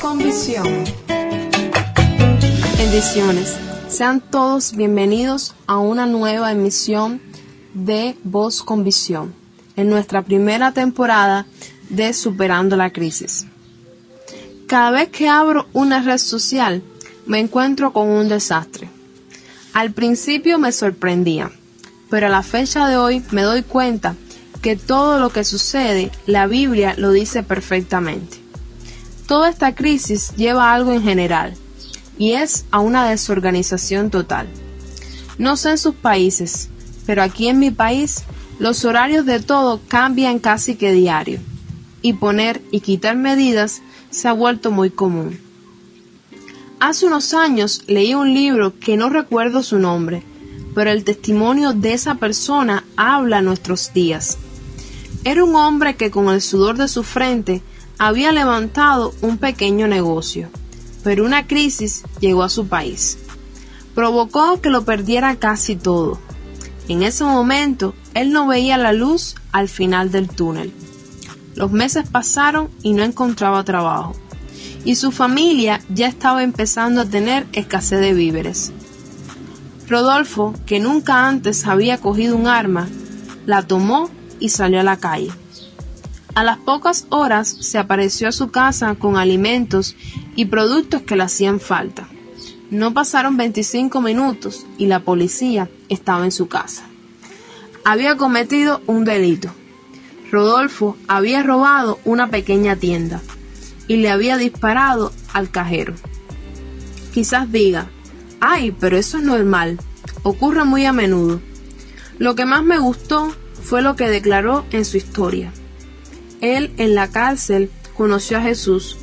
Con visión. Bendiciones. Sean todos bienvenidos a una nueva emisión de Voz con visión en nuestra primera temporada de Superando la Crisis. Cada vez que abro una red social me encuentro con un desastre. Al principio me sorprendía, pero a la fecha de hoy me doy cuenta que todo lo que sucede, la Biblia lo dice perfectamente. Toda esta crisis lleva a algo en general, y es a una desorganización total. No sé en sus países, pero aquí en mi país los horarios de todo cambian casi que diario, y poner y quitar medidas se ha vuelto muy común. Hace unos años leí un libro que no recuerdo su nombre, pero el testimonio de esa persona habla nuestros días. Era un hombre que con el sudor de su frente había levantado un pequeño negocio, pero una crisis llegó a su país. Provocó que lo perdiera casi todo. En ese momento, él no veía la luz al final del túnel. Los meses pasaron y no encontraba trabajo. Y su familia ya estaba empezando a tener escasez de víveres. Rodolfo, que nunca antes había cogido un arma, la tomó y salió a la calle. A las pocas horas se apareció a su casa con alimentos y productos que le hacían falta. No pasaron 25 minutos y la policía estaba en su casa. Había cometido un delito. Rodolfo había robado una pequeña tienda y le había disparado al cajero. Quizás diga, ay, pero eso es normal, ocurre muy a menudo. Lo que más me gustó fue lo que declaró en su historia. Él en la cárcel conoció a Jesús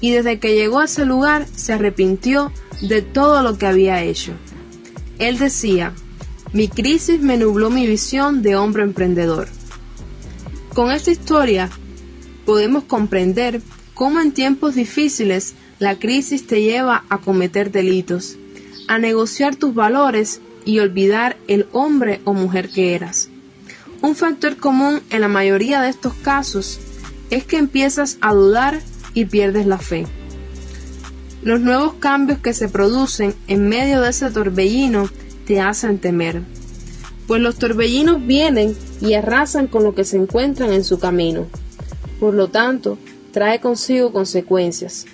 y desde que llegó a ese lugar se arrepintió de todo lo que había hecho. Él decía, mi crisis me nubló mi visión de hombre emprendedor. Con esta historia podemos comprender cómo en tiempos difíciles la crisis te lleva a cometer delitos, a negociar tus valores y olvidar el hombre o mujer que eras. Un factor común en la mayoría de estos casos es que empiezas a dudar y pierdes la fe. Los nuevos cambios que se producen en medio de ese torbellino te hacen temer, pues los torbellinos vienen y arrasan con lo que se encuentran en su camino. Por lo tanto, trae consigo consecuencias,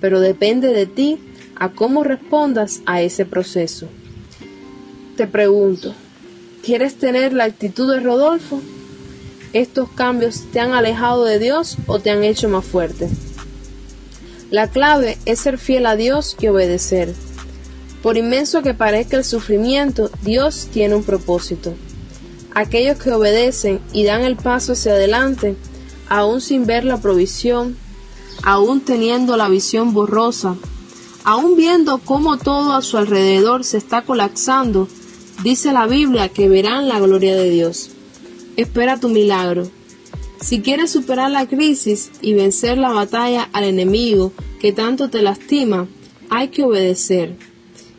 pero depende de ti a cómo respondas a ese proceso. Te pregunto, ¿Quieres tener la actitud de Rodolfo? ¿Estos cambios te han alejado de Dios o te han hecho más fuerte? La clave es ser fiel a Dios y obedecer. Por inmenso que parezca el sufrimiento, Dios tiene un propósito. Aquellos que obedecen y dan el paso hacia adelante, aún sin ver la provisión, aún teniendo la visión borrosa, aún viendo cómo todo a su alrededor se está colapsando, Dice la Biblia que verán la gloria de Dios. Espera tu milagro. Si quieres superar la crisis y vencer la batalla al enemigo que tanto te lastima, hay que obedecer.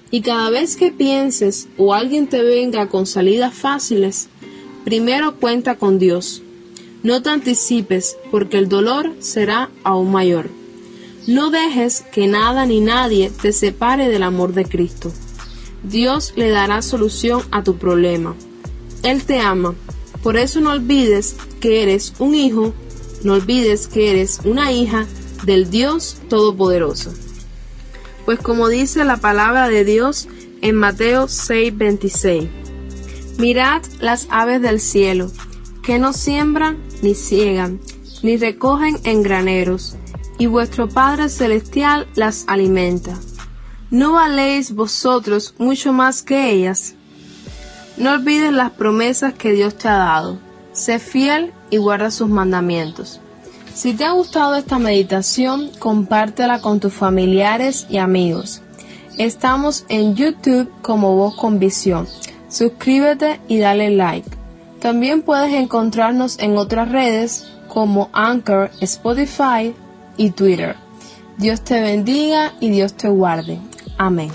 Y cada vez que pienses o alguien te venga con salidas fáciles, primero cuenta con Dios. No te anticipes porque el dolor será aún mayor. No dejes que nada ni nadie te separe del amor de Cristo. Dios le dará solución a tu problema. Él te ama. Por eso no olvides que eres un hijo, no olvides que eres una hija del Dios Todopoderoso. Pues como dice la palabra de Dios en Mateo 6:26, mirad las aves del cielo, que no siembran ni ciegan, ni recogen en graneros, y vuestro Padre Celestial las alimenta. ¿No valéis vosotros mucho más que ellas? No olvides las promesas que Dios te ha dado. Sé fiel y guarda sus mandamientos. Si te ha gustado esta meditación, compártela con tus familiares y amigos. Estamos en YouTube como Voz con Visión. Suscríbete y dale like. También puedes encontrarnos en otras redes como Anchor, Spotify y Twitter. Dios te bendiga y Dios te guarde. Amén.